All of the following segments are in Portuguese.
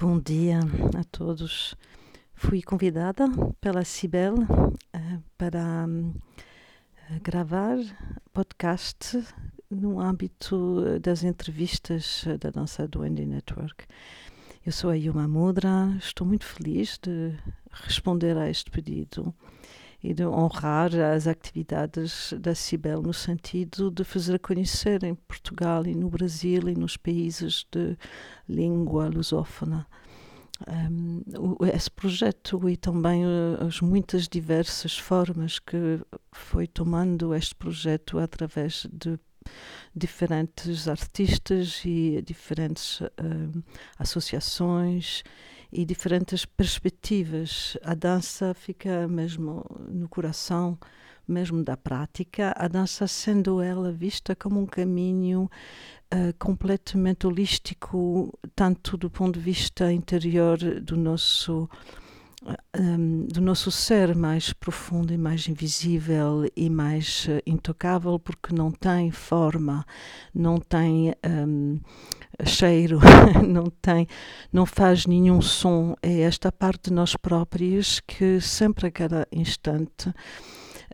Bom dia a todos. Fui convidada pela Cibel uh, para um, gravar podcast no âmbito das entrevistas da Dança do Andy Network. Eu sou a Yuma Mudra, estou muito feliz de responder a este pedido e de honrar as atividades da Cibel no sentido de fazer conhecer em Portugal e no Brasil e nos países de língua lusófona. Um, esse projeto e também uh, as muitas diversas formas que foi tomando este projeto através de diferentes artistas e diferentes uh, associações e diferentes perspectivas. A dança fica mesmo no coração, mesmo da prática, a dança sendo ela vista como um caminho uh, completamente holístico, tanto do ponto de vista interior do nosso um, do nosso ser mais profundo e mais invisível e mais uh, intocável, porque não tem forma, não tem um, cheiro, não tem, não faz nenhum som. É esta parte de nós próprios que sempre a cada instante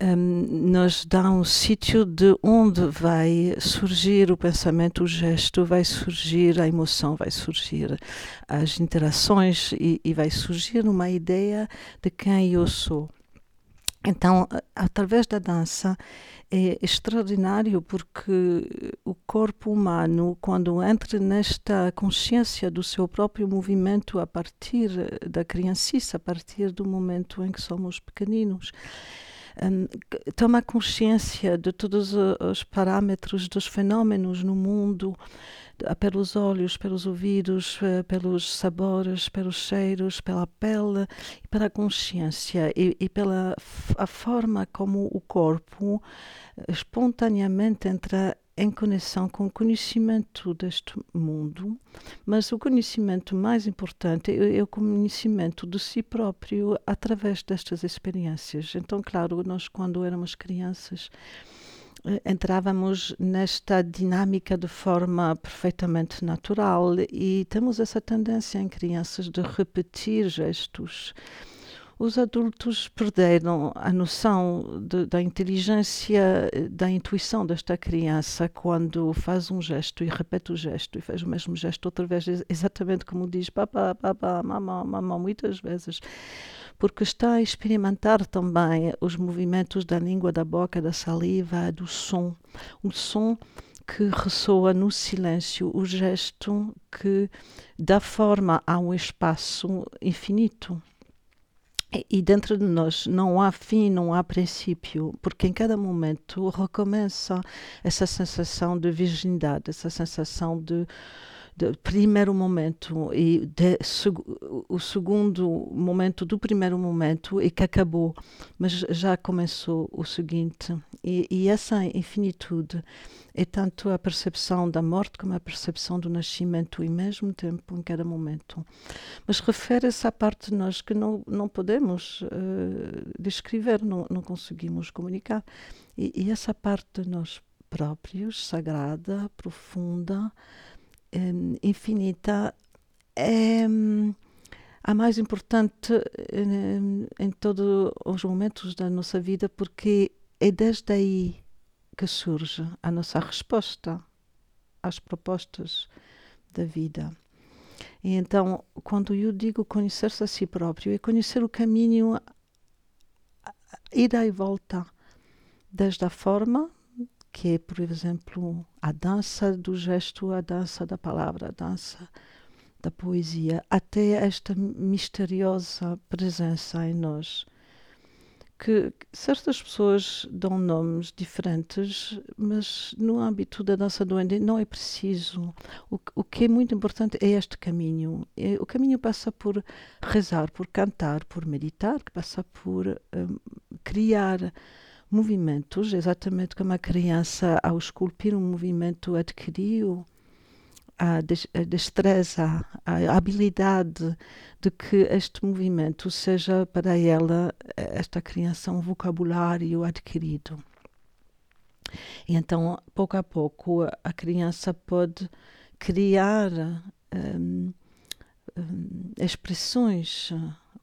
um, nos dá um sítio de onde vai surgir o pensamento, o gesto, vai surgir a emoção, vai surgir as interações e, e vai surgir uma ideia de quem eu sou. Então, através da dança, é extraordinário porque o corpo humano, quando entra nesta consciência do seu próprio movimento a partir da criancice, a partir do momento em que somos pequeninos, um, toma consciência de todos os parâmetros dos fenômenos no mundo, pelos olhos, pelos ouvidos, eh, pelos sabores, pelos cheiros, pela pele pela consciência. E, e pela a forma como o corpo eh, espontaneamente entra em conexão com o conhecimento deste mundo, mas o conhecimento mais importante é, é, o conhecimento de si próprio através destas experiências. Então, claro, nós quando éramos crianças eh, entrávamos nesta dinâmica de forma perfeitamente natural e temos essa tendência em crianças de repetir gestos os adultos perderam a noção de, da inteligência, da intuição desta criança quando faz um gesto e repete o gesto e faz o mesmo gesto outra vez, exatamente como diz papá, papá, mamã, mamã, muitas vezes. Porque está a experimentar também os movimentos da língua, da boca, da saliva, do som. Um som que ressoa no silêncio, o gesto que dá forma a um espaço infinito. E dentro de nós não há fim, não há princípio, porque em cada momento recomeça essa sensação de virgindade, essa sensação de de primeiro momento e de, o segundo momento do primeiro momento e que acabou, mas já começou o seguinte. E, e essa infinitude é tanto a percepção da morte como a percepção do nascimento e mesmo tempo em cada momento. Mas refere-se à parte de nós que não, não podemos uh, descrever, não, não conseguimos comunicar. E, e essa parte de nós próprios, sagrada, profunda, um, infinita é um, a mais importante um, em todos os momentos da nossa vida, porque é desde aí que surge a nossa resposta às propostas da vida. E então, quando eu digo conhecer-se a si próprio, é conhecer o caminho, ida e volta, desde a forma que por exemplo, a dança do gesto, a dança da palavra, a dança da poesia, até esta misteriosa presença em nós. Que certas pessoas dão nomes diferentes, mas no âmbito da dança do Ende não é preciso. O, o que é muito importante é este caminho. O caminho passa por rezar, por cantar, por meditar, que passa por um, criar movimentos, exatamente como a criança, ao esculpir um movimento, adquiriu a, destreza, a habilidade de que este movimento seja para ela, esta criança, um vocabulário adquirido. E então, pouco a pouco, a criança pode criar um, um, expressões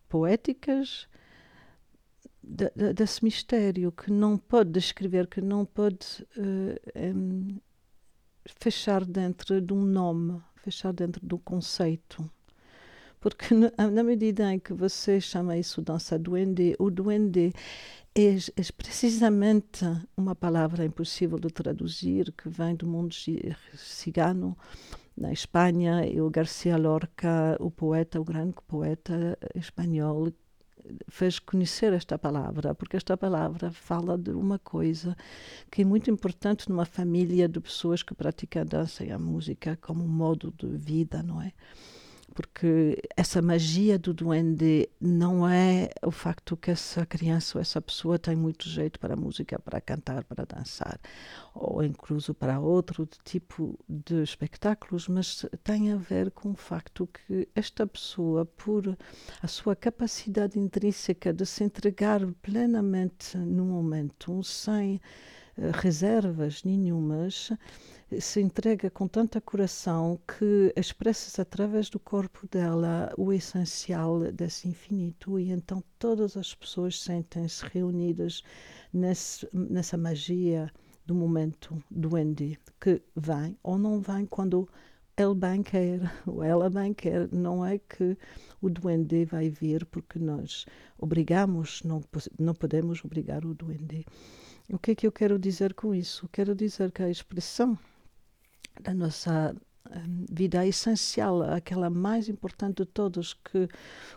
poéticas desse mistério que não pode descrever, que não pode uh, um, fechar dentro de um nome, fechar dentro do conceito. Porque na, medida em que você chama isso dança duende, o duende é, é, precisamente uma palavra impossível de traduzir, que vem do mundo cigano, na Espanha, e o Garcia Lorca, o poeta, o grande poeta espanhol, fez conhecer esta palavra, porque esta palavra fala de uma coisa que é muito importante numa família de pessoas que praticam a dança e a música como um modo de vida, não é? Porque essa magia do duende não é o facto que essa criança ou essa pessoa tem muito jeito para música, para cantar, para dançar, ou incluso para outro tipo de espetáculos, mas tem a ver com o facto que esta pessoa, por a sua capacidade intrínseca de se entregar plenamente no momento, sem reservas nenhumas, se entrega com tanta coração que expressa através do corpo dela o essencial desse infinito e então todas as pessoas sentem-se reunidas nesse, nessa magia do momento do Andy que vem ou não vem quando ele bem quer ou ela bem quer. Não é que o duende vai vir porque nós obrigamos, não, não podemos obrigar o duende. O que é que eu quero dizer com isso? Quero dizer que a expressão da nossa hum, vida essencial, aquela mais importante de todas que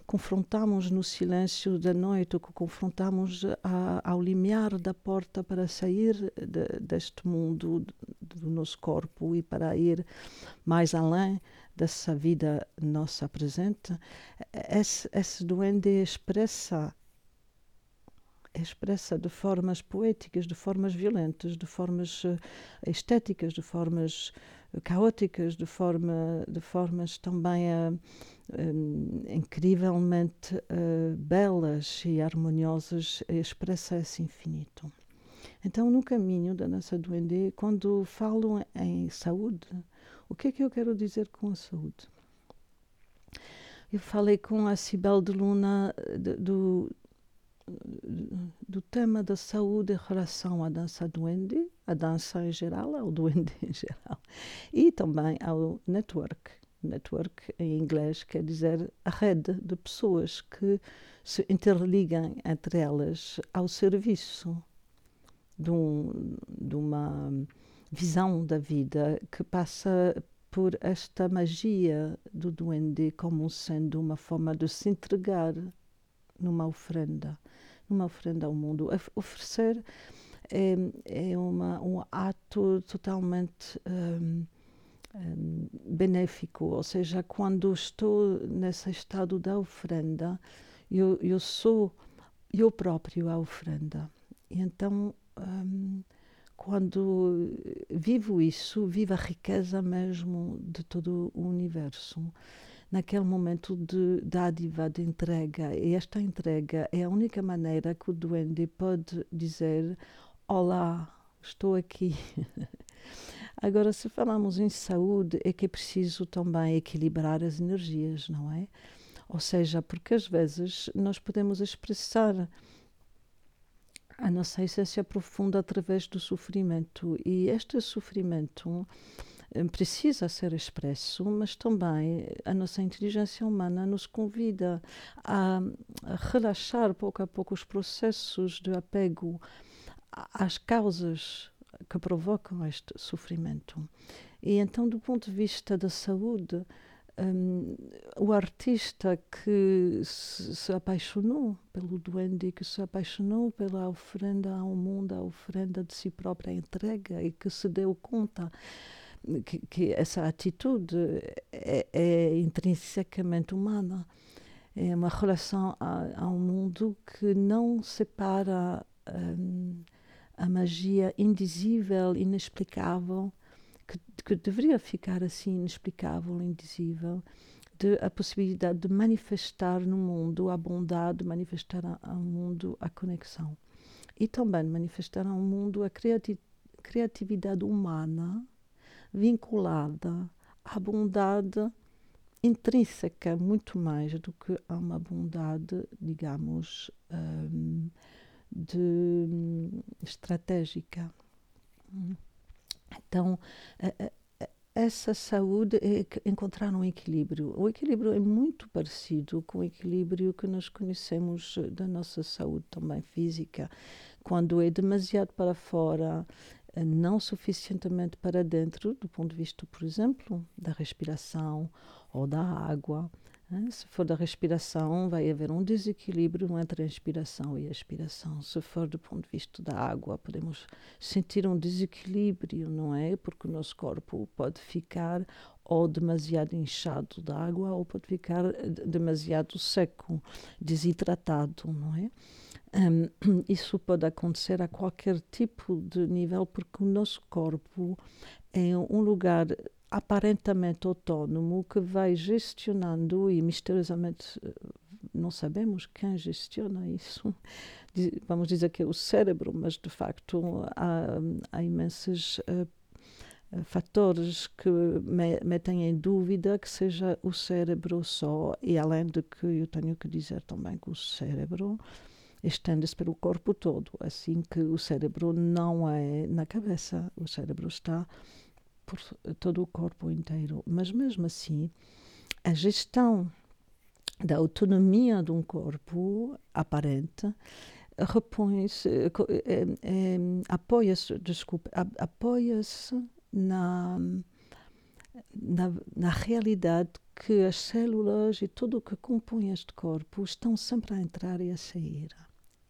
confrontamos no silêncio da noite, que confrontamos a, ao limiar da porta para sair de, deste mundo do nosso corpo e para ir mais além dessa vida nossa presente, esse, esse duende expressa expressa de formas poéticas, de formas violentas, de formas uh, estéticas, de formas uh, caóticas, de, forma, de formas também uh, um, incrivelmente belas e harmoniosas, expressa esse infinito. Então, no caminho da nossa duende, quando falo em saúde, o que é que eu quero dizer com a saúde? Eu falei com a Cibel de Luna do, do tema da saúde em relação à dança duende, à dança em geral, ao duende em geral, e também ao network. Network em inglês quer dizer a rede de pessoas que se interligam entre elas ao serviço de, um, de uma visão da vida que passa por esta magia do duende como sendo uma forma de se entregar numa oferenda, numa oferenda ao mundo. Oferecer é, é uma, um ato totalmente um, um, benéfico, ou seja, quando estou nesse estado da oferenda, eu, eu sou eu próprio a oferenda. E então, um, quando vivo isso, vivo a riqueza mesmo de todo o universo naquele momento de dádiva, de entrega. E esta entrega é a única maneira que o duende pode dizer: Olá, estou aqui. Agora, se falamos em saúde, é que é preciso também equilibrar as energias, não é? Ou seja, porque às vezes nós podemos expressar a nossa essência profunda através do sofrimento e este sofrimento precisa ser expresso, mas também a nossa inteligência humana nos convida a, relaxar pouco a pouco os processos de apego às causas que provocam este sofrimento. E então, do ponto de vista da saúde, um, o artista que se, apaixonou pelo duende, que se apaixonou pela oferenda ao mundo, a oferenda de si própria entrega e que se deu conta que, que essa atitude é, é, intrinsecamente humana. É uma relação a, ao mundo que não separa um, a magia indizível, inexplicável, que, que, deveria ficar assim inexplicável, indizível, de a possibilidade de manifestar no mundo a bondade, manifestar ao mundo a conexão. E também manifestar ao mundo a criati criatividade humana vinculada à bondade intrínseca muito mais do que a uma bondade, digamos, um, de um, estratégica. Então, essa saúde é encontrar um equilíbrio. O equilíbrio é muito parecido com o equilíbrio que nós conhecemos da nossa saúde também física. Quando é demasiado para fora, não suficientemente para dentro, do ponto de vista, por exemplo, da respiração ou da água. Né? Se for da respiração, vai haver um desequilíbrio entre a inspiração e a expiração. Se for do ponto de vista da água, podemos sentir um desequilíbrio, não é? Porque o nosso corpo pode ficar ou demasiado inchado de água ou pode ficar demasiado seco, desidratado, não é? Um, isso pode acontecer a qualquer tipo de nível, porque o nosso corpo é um lugar aparentemente autónomo que vai gestionando e misteriosamente eh, não sabemos quem gestiona isso. Vamos dizer que é o cérebro, mas de facto há, há imensos uh, fatores que me, metem em dúvida que seja o cérebro só, e além de que eu tenho que dizer também que o cérebro estende-se pelo corpo todo, assim que o cérebro não é na cabeça, o cérebro está por todo o corpo inteiro. Mas mesmo assim, a gestão da autonomia de um corpo aparente repõe-se, é, é, apoia-se, desculpe, apoia-se na, na, na realidade que as células e tudo o que compõe este corpo estão sempre a entrar e a sair.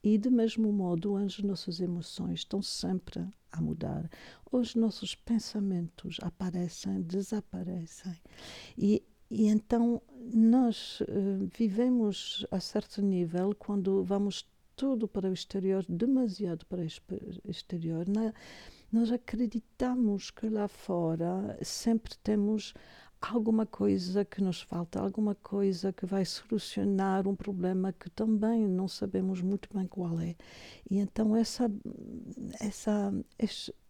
E, de mesmo modo, as nossas emoções estão sempre a mudar. Os nossos pensamentos aparecem, desaparecem. E, e então nós uh, vivemos a certo nível quando vamos tudo para o exterior, demasiado para o exterior. Na, nós acreditamos que lá fora sempre temos alguma coisa que nos falta, alguma coisa que vai solucionar um problema que também não sabemos muito bem qual é. E então essa essa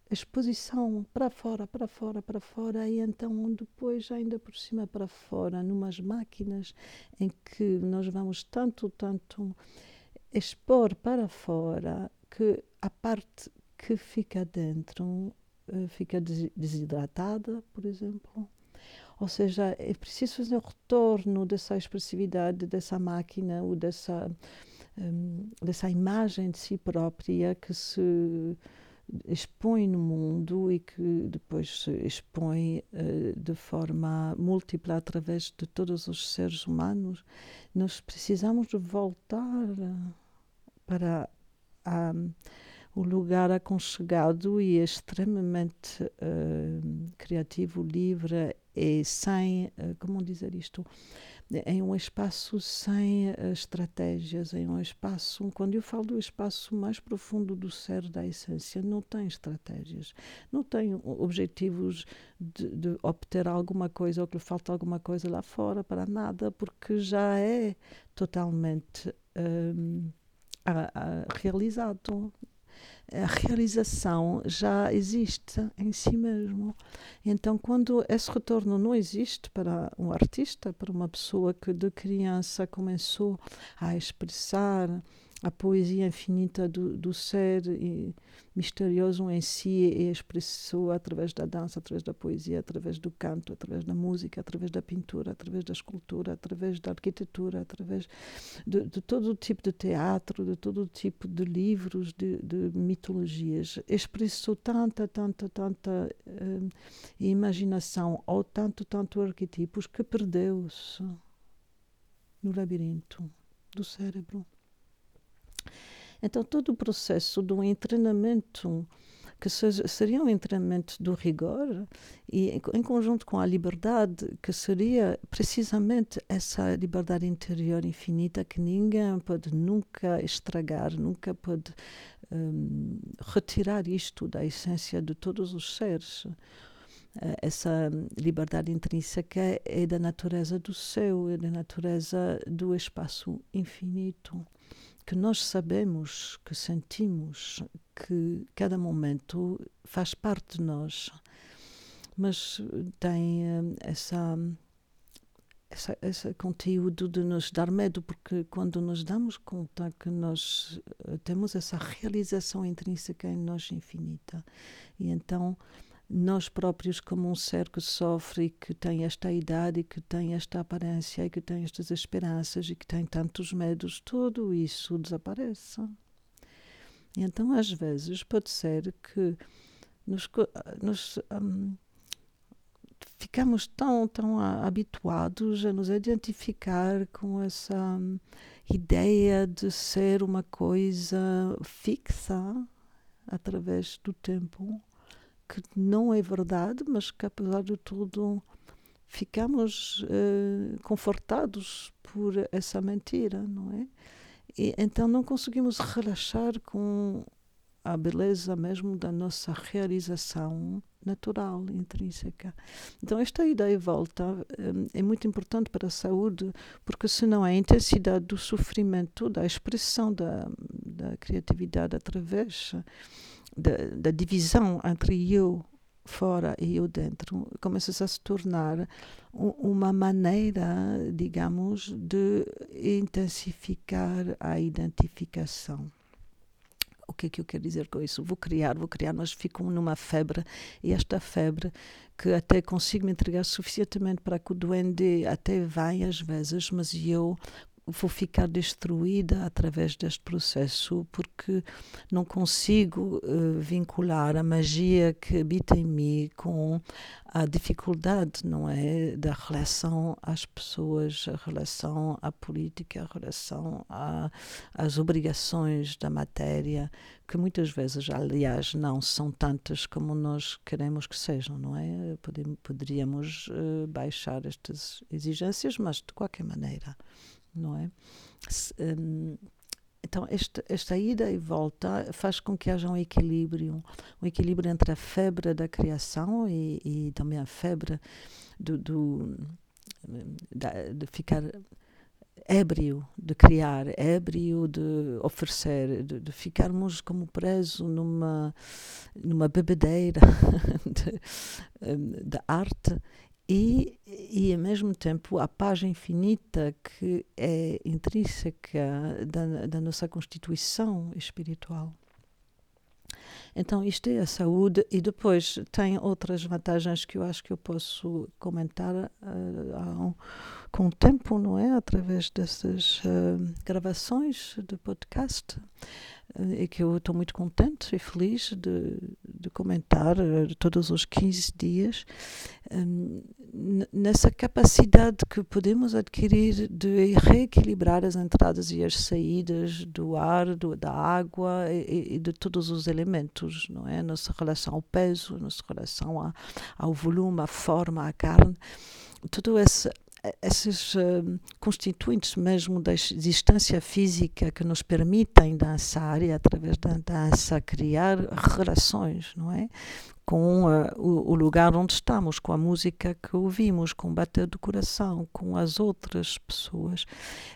exposição para fora, para fora, para fora, e então depois ainda por cima para fora, numas máquinas em que nós vamos tanto, tanto expor para fora que a parte que fica dentro uh, fica desidratada, por exemplo, ou seja, é preciso fazer o retorno dessa expressividade dessa máquina ou dessa, um, dessa imagem de si própria que se expõe no mundo e que depois se expõe uh, de forma múltipla através de todos os seres humanos, nós precisamos voltar para a, o lugar aconchegado e extremamente uh, criativo, livre e sem, uh, como dizer isto, em um espaço sem uh, estratégias, em um espaço, quando eu falo do espaço mais profundo do ser, da essência, não tem estratégias, não tem objetivos de, de obter alguma coisa ou que lhe falta alguma coisa lá fora para nada, porque já é totalmente um, a, a, realizado a realização já existe em si mesmo. Então, quando esse retorno não existe para um artista, para uma pessoa que de criança começou a expressar a poesia infinita do, do ser misterioso em si e expressou através da dança, através da poesia, através do canto, através da música, através da pintura, através da escultura, através da arquitetura, através de, de todo tipo de teatro, de todo tipo de livros, de, de mitologias. Expressou tanta, tanta, tanta uh, imaginação ou tanto, tanto arquetipos que perdeu-se no labirinto do cérebro. Então, todo o processo do treinamento, que seria um treinamento do rigor, e em conjunto com a liberdade, que seria precisamente essa liberdade interior infinita que ninguém pode nunca estragar, nunca pode um, retirar isto da essência de todos os seres. Eh, essa liberdade intrínseca é da natureza do céu, é da natureza do espaço infinito que nós sabemos, que sentimos, que cada momento faz parte de nós, mas tem eh, essa essa, esse conteúdo de nos dar medo, porque quando nos damos conta que nós eh, temos essa realização intrínseca em nós infinita, e então nós próprios, como um ser que sofre e que tem esta idade, e que tem esta aparência, e que tem estas esperanças, e que tem tantos medos, tudo isso desaparece. E então, às vezes, pode ser que nos, nos um, ficamos tão, tão habituados a nos identificar com essa um, ideia de ser uma coisa fixa através do tempo, que não é verdade, mas que apesar de tudo ficamos uh, confortados por essa mentira, não é? E, então não conseguimos relaxar com a beleza mesmo da nossa realização natural, intrínseca. Então, esta ideia volta um, é muito importante para a saúde, porque senão a intensidade do sofrimento, da expressão da, da criatividade através da, da divisão entre eu fora e eu dentro, começa a se tornar uma maneira, digamos, de intensificar a identificação o que é que eu quero dizer com isso? Vou criar, vou criar, mas fico numa febre e esta febre que até consigo me entregar suficientemente para que o duende até venha às vezes, mas eu vou ficar destruída através deste processo porque não consigo uh, vincular a magia que habita em mim com a dificuldade, não é, da relação às pessoas, a relação à política, a relação às obrigações da matéria, que muitas vezes, aliás, não são tantas como nós queremos que sejam, não é? Poderíamos uh, baixar estas exigências, mas de qualquer maneira não é? Um, então, esta, esta ida e volta faz com que haja um equilíbrio, um equilíbrio entre a febre da criação e, e também a febre do, do de ficar ébrio de criar, ébrio de oferecer, de, de ficarmos como presos numa, numa bebedeira de, de arte e, e ao mesmo tempo a paz infinita que é intrínseca da, da nossa constituição espiritual. Então, isto é a saúde, e depois tem outras vantagens que eu acho que eu posso comentar uh, com o tempo, não é? Através dessas uh, gravações de podcast e que eu estou muito contente e feliz de, de comentar uh, todos os 15 dias um, nessa capacidade que podemos adquirir de reequilibrar as entradas e as saídas do ar, do, da água e, e, de todos os elementos, não é? Nossa relação ao peso, nossa relação a, ao volume, à forma, à carne, tudo esse esses uh, constituintes mesmo da existência física que nos permitem dançar e através da dança criar relações, não é? Com uh, o, o, lugar onde estamos, com a música que ouvimos, com o bater do coração, com as outras pessoas.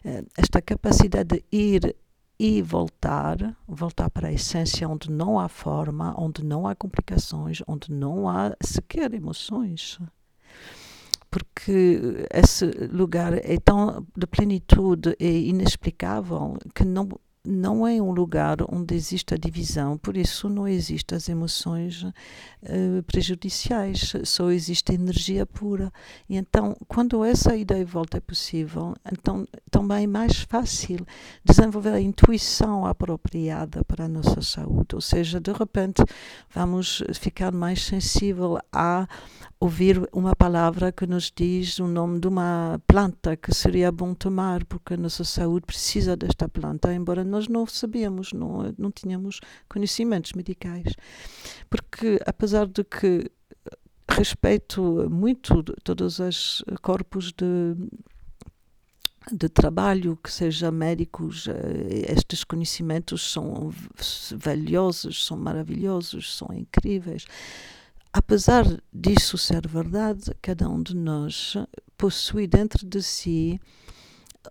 Uh, esta capacidade de ir e voltar, voltar para a essência onde não há forma, onde não há complicações, onde não há sequer emoções porque esse lugar é tão de plenitude e inexplicável que não não é um lugar onde existe a divisão, por isso não existem as emoções uh, prejudiciais, só existe energia pura. E então, quando essa ideia volta é possível, então também é mais fácil desenvolver a intuição apropriada para a nossa saúde, ou seja, de repente vamos ficar mais sensível a ouvir uma palavra que nos diz o nome de uma planta que seria bom tomar, porque a nossa saúde precisa desta planta, embora nós não sabíamos, não, não tínhamos conhecimentos medicais. Porque, apesar de que respeito muito todos os corpos de de trabalho, que seja médicos, eh, estes conhecimentos são valiosos, são maravilhosos, são incríveis. Apesar disso ser verdade, cada um de nós possui dentro de si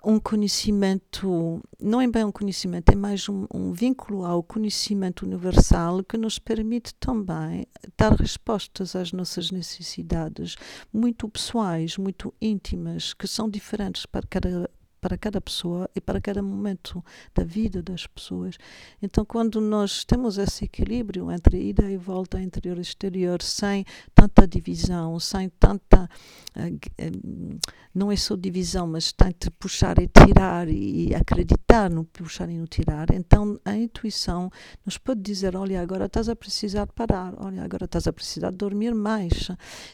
um conhecimento, não é bem um conhecimento, é mais um, um, vínculo ao conhecimento universal que nos permite também dar respostas às nossas necessidades muito pessoais, muito íntimas, que são diferentes para cada para cada pessoa e para cada momento da vida das pessoas. Então, quando nós temos esse equilíbrio entre ida e volta interior e exterior, sem tanta divisão, sem tanta. Não é só divisão, mas tanto puxar e tirar e acreditar no puxar e no tirar, então a intuição nos pode dizer: olha, agora estás a precisar parar, olha, agora estás a precisar dormir mais,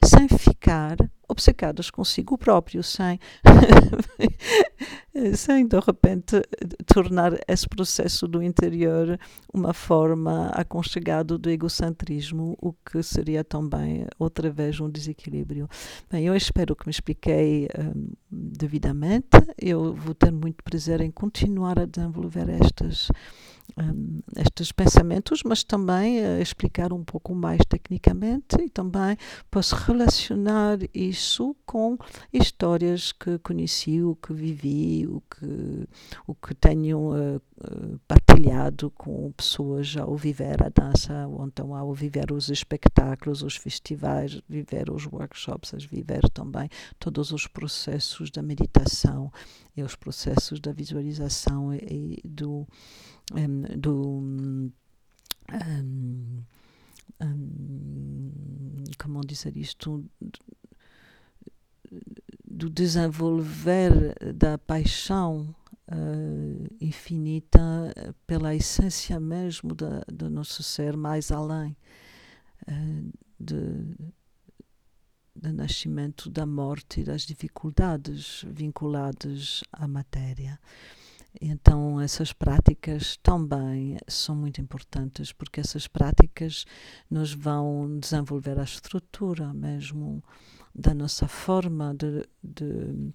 sem ficar obcecadas consigo próprio, sem, sem de repente tornar esse processo do interior uma forma aconchegada do egocentrismo, o que seria também outra vez um desequilíbrio. Bem, eu espero que me expliquei um, devidamente. Eu vou ter muito prazer em continuar a desenvolver estas um, estes pensamentos, mas também uh, explicar um pouco mais tecnicamente e também posso relacionar isso com histórias que conheci, o que vivi, o que, o que tenho uh, partilhado com pessoas ao viver a dança, ou então ao viver os espetáculos, os festivais, viver os workshops, a viver também todos os processos da meditação e os processos da visualização e, e do, um, do um, um, como dizer isto do desenvolver da paixão uh, infinita pela essência mesmo da, do nosso ser mais além uh, de, do nascimento, da morte e das dificuldades vinculadas à matéria. Então, essas práticas também são muito importantes, porque essas práticas nos vão desenvolver a estrutura mesmo da nossa forma de, de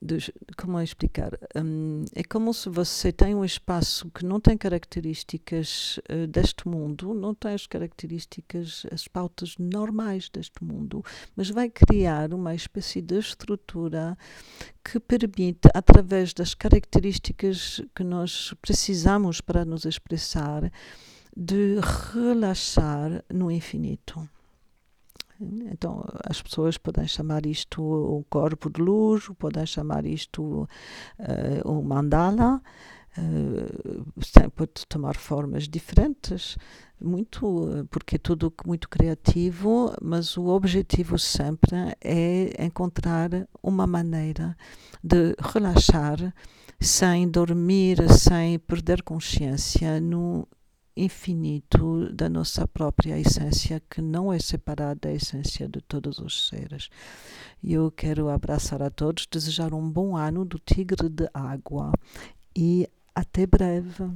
de, como explicar? Um, é como se você tem um espaço que não tem características uh, deste mundo, não tem as características, as pautas normais deste mundo, mas vai criar uma espécie de estrutura que permite, através das características que nós precisamos para nos expressar, de relaxar no infinito. Então, as pessoas podem chamar isto o corpo de luz, podem chamar isto uh, o mandala, uh, pode tomar formas diferentes, muito, porque é tudo muito criativo, mas o objetivo sempre é encontrar uma maneira de relaxar sem dormir, sem perder consciência no infinito da nossa própria essência, que não é separada da essência de todos os seres. Eu quero abraçar a todos, desejar um bom ano do Tigre de Água e até breve.